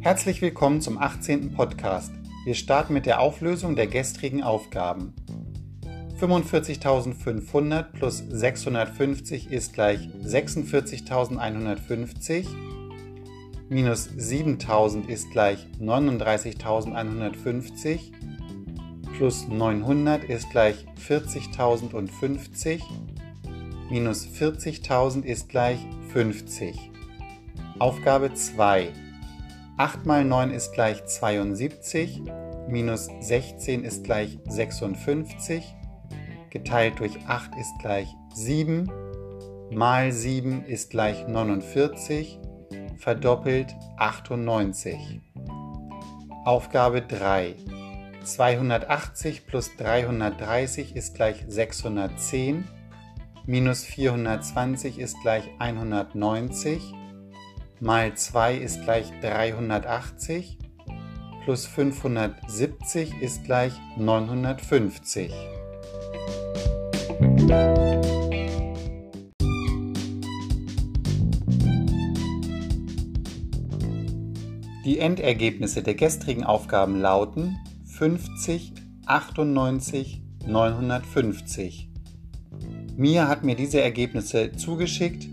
Herzlich willkommen zum 18. Podcast. Wir starten mit der Auflösung der gestrigen Aufgaben. 45.500 plus 650 ist gleich 46.150. Minus 7.000 ist gleich 39.150. Plus 900 ist gleich 40.050. Minus 40.000 ist gleich 50. Aufgabe 2. 8 mal 9 ist gleich 72, minus 16 ist gleich 56, geteilt durch 8 ist gleich 7, mal 7 ist gleich 49, verdoppelt 98. Aufgabe 3. 280 plus 330 ist gleich 610, minus 420 ist gleich 190, mal 2 ist gleich 380, plus 570 ist gleich 950. Die Endergebnisse der gestrigen Aufgaben lauten 50, 98, 950. Mia hat mir diese Ergebnisse zugeschickt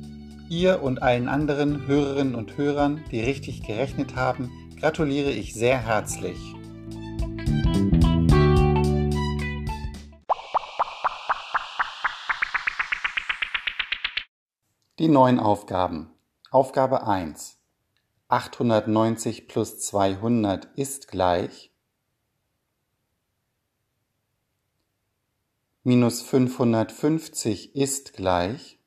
Ihr und allen anderen Hörerinnen und Hörern, die richtig gerechnet haben, gratuliere ich sehr herzlich. Die neuen Aufgaben. Aufgabe 1. 890 plus 200 ist gleich minus 550 ist gleich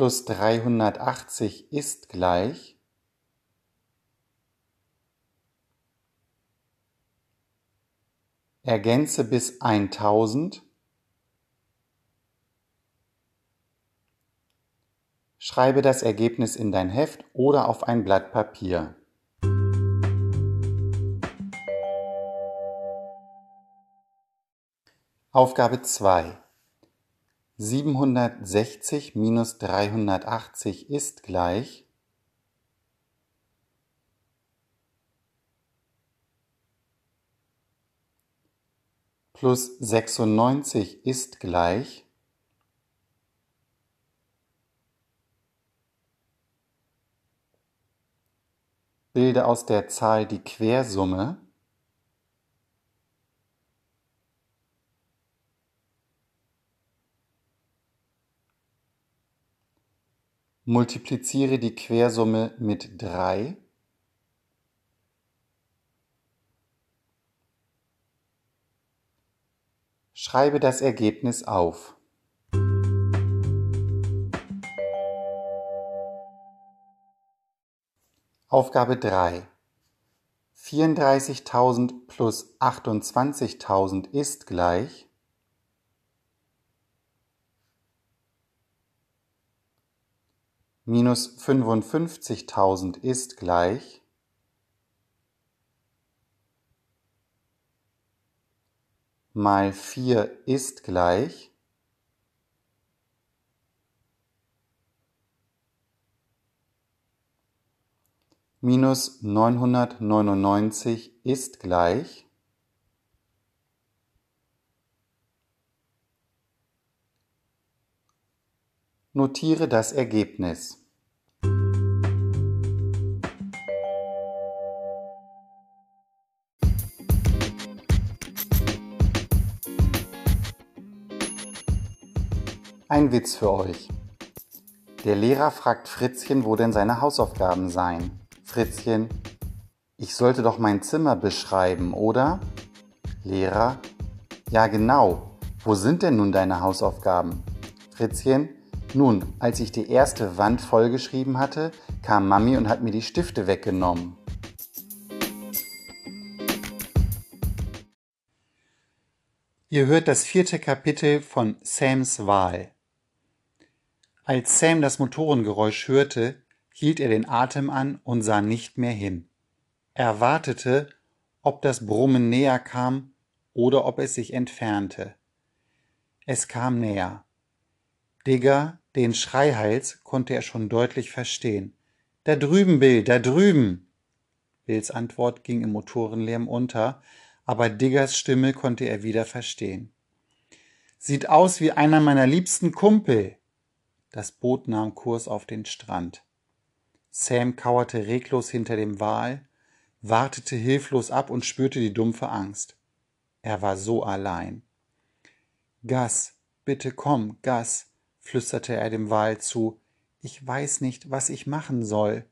plus 380 ist gleich Ergänze bis 1000 Schreibe das Ergebnis in dein Heft oder auf ein Blatt Papier. Aufgabe 2 760 minus 380 ist gleich plus 96 ist gleich Bilde aus der Zahl die Quersumme Multipliziere die Quersumme mit 3. Schreibe das Ergebnis auf. Aufgabe 3. 34.000 plus 28.000 ist gleich minus 55.000 ist gleich mal 4 ist gleich minus 999 ist gleich Notiere das Ergebnis. Ein Witz für euch. Der Lehrer fragt Fritzchen, wo denn seine Hausaufgaben seien. Fritzchen, ich sollte doch mein Zimmer beschreiben, oder? Lehrer, ja genau. Wo sind denn nun deine Hausaufgaben? Fritzchen, nun, als ich die erste Wand vollgeschrieben hatte, kam Mami und hat mir die Stifte weggenommen. Ihr hört das vierte Kapitel von Sams Wahl. Als Sam das Motorengeräusch hörte, hielt er den Atem an und sah nicht mehr hin. Er wartete, ob das Brummen näher kam oder ob es sich entfernte. Es kam näher. Digger, Den Schreihals konnte er schon deutlich verstehen. Da drüben, Bill, da drüben! Bills Antwort ging im Motorenlärm unter, aber Diggers Stimme konnte er wieder verstehen. Sieht aus wie einer meiner liebsten Kumpel. Das Boot nahm Kurs auf den Strand. Sam kauerte reglos hinter dem Wal, wartete hilflos ab und spürte die dumpfe Angst. Er war so allein. Gas, bitte komm, Gas, flüsterte er dem Wal zu. Ich weiß nicht, was ich machen soll.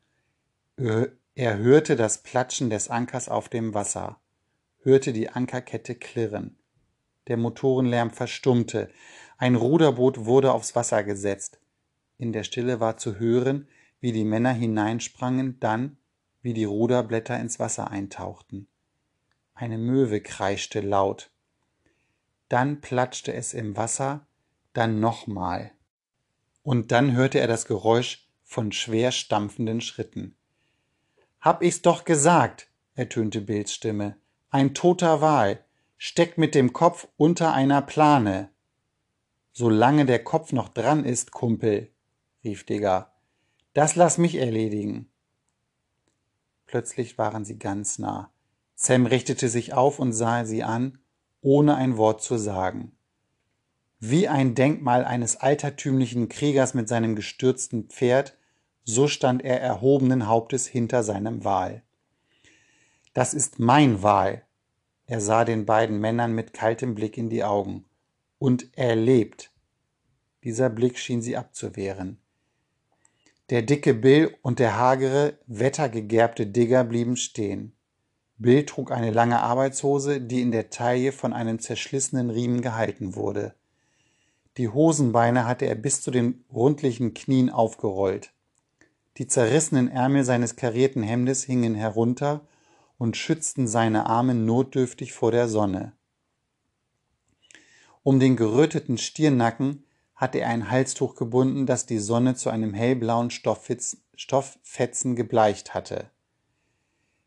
Er hörte das Platschen des Ankers auf dem Wasser, hörte die Ankerkette klirren. Der Motorenlärm verstummte. Ein Ruderboot wurde aufs Wasser gesetzt. In der Stille war zu hören, wie die Männer hineinsprangen, dann, wie die Ruderblätter ins Wasser eintauchten. Eine Möwe kreischte laut. Dann platschte es im Wasser, dann nochmal. Und dann hörte er das Geräusch von schwer stampfenden Schritten. Hab ich's doch gesagt, ertönte Bills Stimme. Ein toter Wal steckt mit dem Kopf unter einer Plane. Solange der Kopf noch dran ist, Kumpel, rief Digger. Das lass mich erledigen. Plötzlich waren sie ganz nah. Sam richtete sich auf und sah sie an, ohne ein Wort zu sagen. Wie ein Denkmal eines altertümlichen Kriegers mit seinem gestürzten Pferd, so stand er erhobenen Hauptes hinter seinem Wal. Das ist mein Wal. Er sah den beiden Männern mit kaltem Blick in die Augen. Und er lebt. Dieser Blick schien sie abzuwehren. Der dicke Bill und der hagere, wettergegerbte Digger blieben stehen. Bill trug eine lange Arbeitshose, die in der Taille von einem zerschlissenen Riemen gehalten wurde. Die Hosenbeine hatte er bis zu den rundlichen Knien aufgerollt. Die zerrissenen Ärmel seines karierten Hemdes hingen herunter und schützten seine Arme notdürftig vor der Sonne. Um den geröteten Stirnnacken hatte er ein Halstuch gebunden, das die Sonne zu einem hellblauen Stofffetzen gebleicht hatte.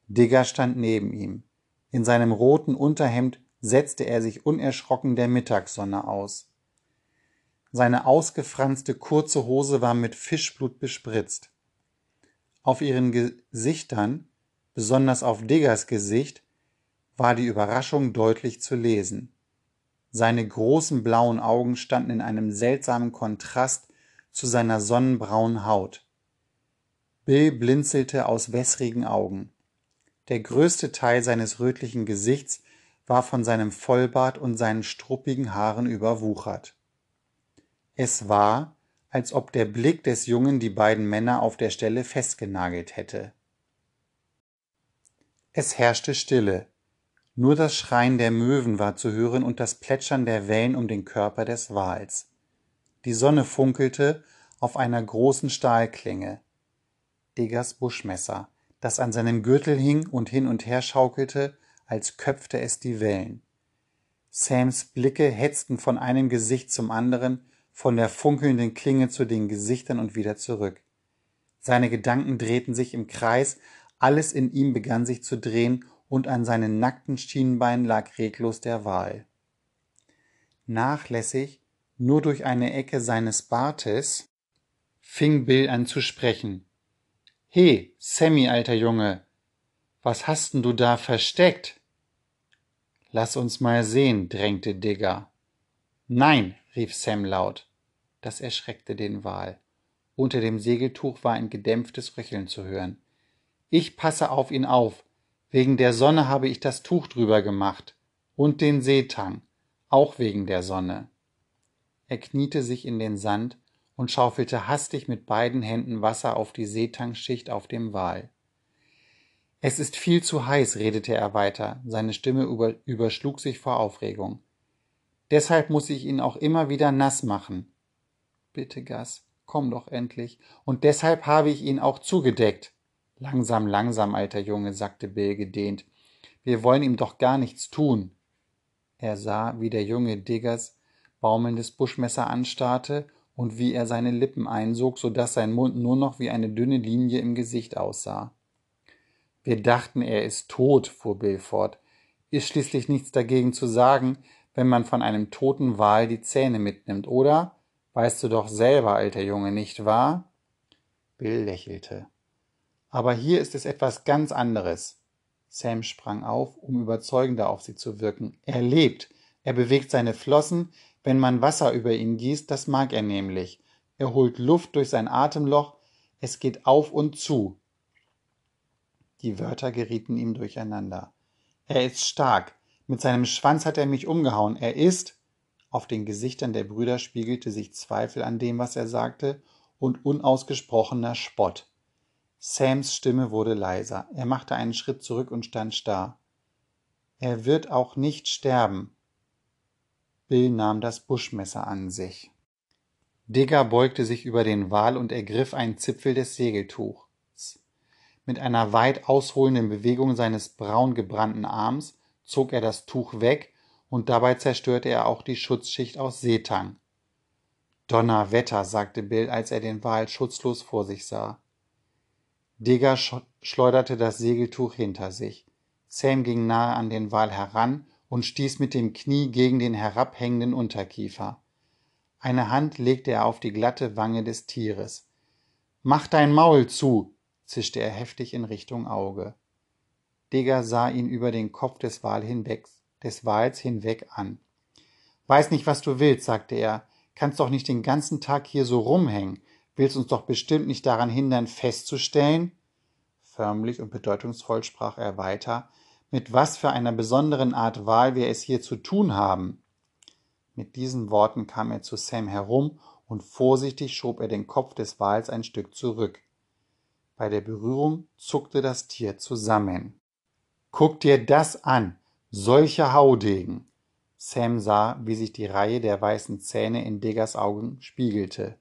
Digger stand neben ihm. In seinem roten Unterhemd setzte er sich unerschrocken der Mittagssonne aus. Seine ausgefranste kurze Hose war mit Fischblut bespritzt. Auf ihren Gesichtern, besonders auf Diggers Gesicht, war die Überraschung deutlich zu lesen. Seine großen blauen Augen standen in einem seltsamen Kontrast zu seiner sonnenbraunen Haut. Bill blinzelte aus wässrigen Augen. Der größte Teil seines rötlichen Gesichts war von seinem Vollbart und seinen struppigen Haaren überwuchert. Es war, als ob der Blick des Jungen die beiden Männer auf der Stelle festgenagelt hätte. Es herrschte Stille. Nur das Schreien der Möwen war zu hören und das Plätschern der Wellen um den Körper des Wals. Die Sonne funkelte auf einer großen Stahlklinge. Diggers Buschmesser, das an seinem Gürtel hing und hin und her schaukelte, als köpfte es die Wellen. Sams Blicke hetzten von einem Gesicht zum anderen, von der funkelnden Klinge zu den Gesichtern und wieder zurück. Seine Gedanken drehten sich im Kreis, alles in ihm begann sich zu drehen und an seinen nackten Schienenbeinen lag reglos der Wal. Nachlässig, nur durch eine Ecke seines Bartes, fing Bill an zu sprechen. He, Sammy, alter Junge, was hast denn du da versteckt? Lass uns mal sehen, drängte Digger. Nein, rief Sam laut. Das erschreckte den Wal. Unter dem Segeltuch war ein gedämpftes Röcheln zu hören. Ich passe auf ihn auf, Wegen der Sonne habe ich das Tuch drüber gemacht und den Seetang, auch wegen der Sonne. Er kniete sich in den Sand und schaufelte hastig mit beiden Händen Wasser auf die Seetangschicht auf dem Wal. Es ist viel zu heiß, redete er weiter, seine Stimme über, überschlug sich vor Aufregung. Deshalb muss ich ihn auch immer wieder nass machen. Bitte, Gas, komm doch endlich. Und deshalb habe ich ihn auch zugedeckt. Langsam, langsam, alter Junge, sagte Bill gedehnt. Wir wollen ihm doch gar nichts tun. Er sah, wie der Junge Diggers baumelndes Buschmesser anstarrte und wie er seine Lippen einsog, so dass sein Mund nur noch wie eine dünne Linie im Gesicht aussah. Wir dachten, er ist tot, fuhr Bill fort. Ist schließlich nichts dagegen zu sagen, wenn man von einem toten Wal die Zähne mitnimmt, oder? Weißt du doch selber, alter Junge, nicht wahr? Bill lächelte. Aber hier ist es etwas ganz anderes. Sam sprang auf, um überzeugender auf sie zu wirken. Er lebt. Er bewegt seine Flossen, wenn man Wasser über ihn gießt, das mag er nämlich. Er holt Luft durch sein Atemloch, es geht auf und zu. Die Wörter gerieten ihm durcheinander. Er ist stark. Mit seinem Schwanz hat er mich umgehauen. Er ist. Auf den Gesichtern der Brüder spiegelte sich Zweifel an dem, was er sagte, und unausgesprochener Spott. Sams Stimme wurde leiser. Er machte einen Schritt zurück und stand starr. Er wird auch nicht sterben. Bill nahm das Buschmesser an sich. Digger beugte sich über den Wal und ergriff einen Zipfel des Segeltuchs. Mit einer weit ausholenden Bewegung seines braun gebrannten Arms zog er das Tuch weg und dabei zerstörte er auch die Schutzschicht aus Seetang. Donnerwetter, sagte Bill, als er den Wal schutzlos vor sich sah. Digger schleuderte das Segeltuch hinter sich. Sam ging nahe an den Wal heran und stieß mit dem Knie gegen den herabhängenden Unterkiefer. Eine Hand legte er auf die glatte Wange des Tieres. Mach dein Maul zu, zischte er heftig in Richtung Auge. Digger sah ihn über den Kopf des, Wal hinweg, des Wals hinweg an. Weiß nicht, was du willst, sagte er. Kannst doch nicht den ganzen Tag hier so rumhängen. Willst uns doch bestimmt nicht daran hindern, festzustellen? Förmlich und bedeutungsvoll sprach er weiter, mit was für einer besonderen Art Wahl wir es hier zu tun haben. Mit diesen Worten kam er zu Sam herum und vorsichtig schob er den Kopf des Wals ein Stück zurück. Bei der Berührung zuckte das Tier zusammen. Guck dir das an, solche Haudegen. Sam sah, wie sich die Reihe der weißen Zähne in Diggers Augen spiegelte.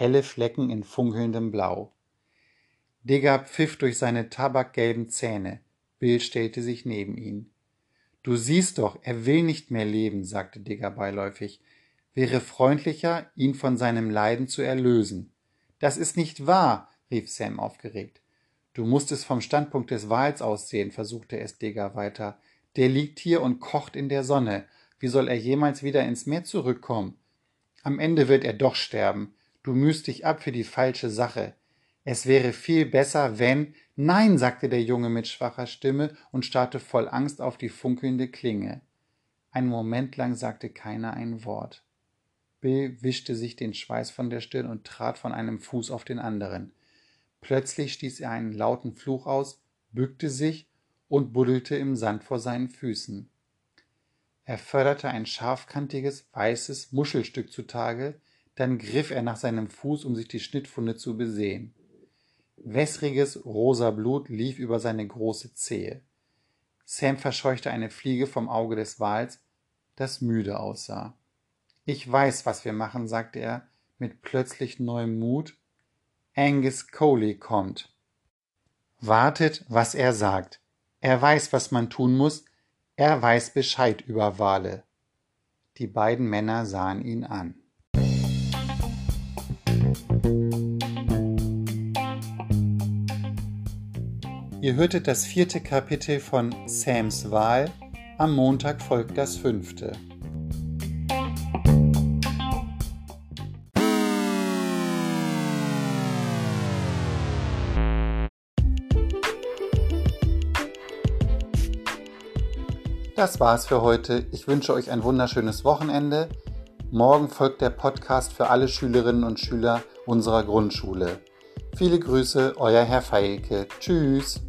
Helle Flecken in funkelndem Blau. Digger pfiff durch seine tabakgelben Zähne. Bill stellte sich neben ihn. Du siehst doch, er will nicht mehr leben, sagte Digger beiläufig. Wäre freundlicher, ihn von seinem Leiden zu erlösen. Das ist nicht wahr, rief Sam aufgeregt. Du musst es vom Standpunkt des Wals aussehen, versuchte es Digger weiter. Der liegt hier und kocht in der Sonne. Wie soll er jemals wieder ins Meer zurückkommen? Am Ende wird er doch sterben. Du mühst dich ab für die falsche Sache. Es wäre viel besser, wenn. Nein, sagte der Junge mit schwacher Stimme und starrte voll Angst auf die funkelnde Klinge. Einen Moment lang sagte keiner ein Wort. Bill wischte sich den Schweiß von der Stirn und trat von einem Fuß auf den anderen. Plötzlich stieß er einen lauten Fluch aus, bückte sich und buddelte im Sand vor seinen Füßen. Er förderte ein scharfkantiges, weißes Muschelstück zutage, dann griff er nach seinem Fuß, um sich die Schnittfunde zu besehen. Wässriges, rosa Blut lief über seine große Zehe. Sam verscheuchte eine Fliege vom Auge des Wals, das müde aussah. Ich weiß, was wir machen, sagte er mit plötzlich neuem Mut Angus Coley kommt. Wartet, was er sagt. Er weiß, was man tun muss. Er weiß Bescheid über Wale. Die beiden Männer sahen ihn an. Ihr hörtet das vierte Kapitel von Sams Wahl. Am Montag folgt das fünfte. Das war's für heute. Ich wünsche euch ein wunderschönes Wochenende. Morgen folgt der Podcast für alle Schülerinnen und Schüler unserer Grundschule. Viele Grüße, euer Herr Feilke. Tschüss.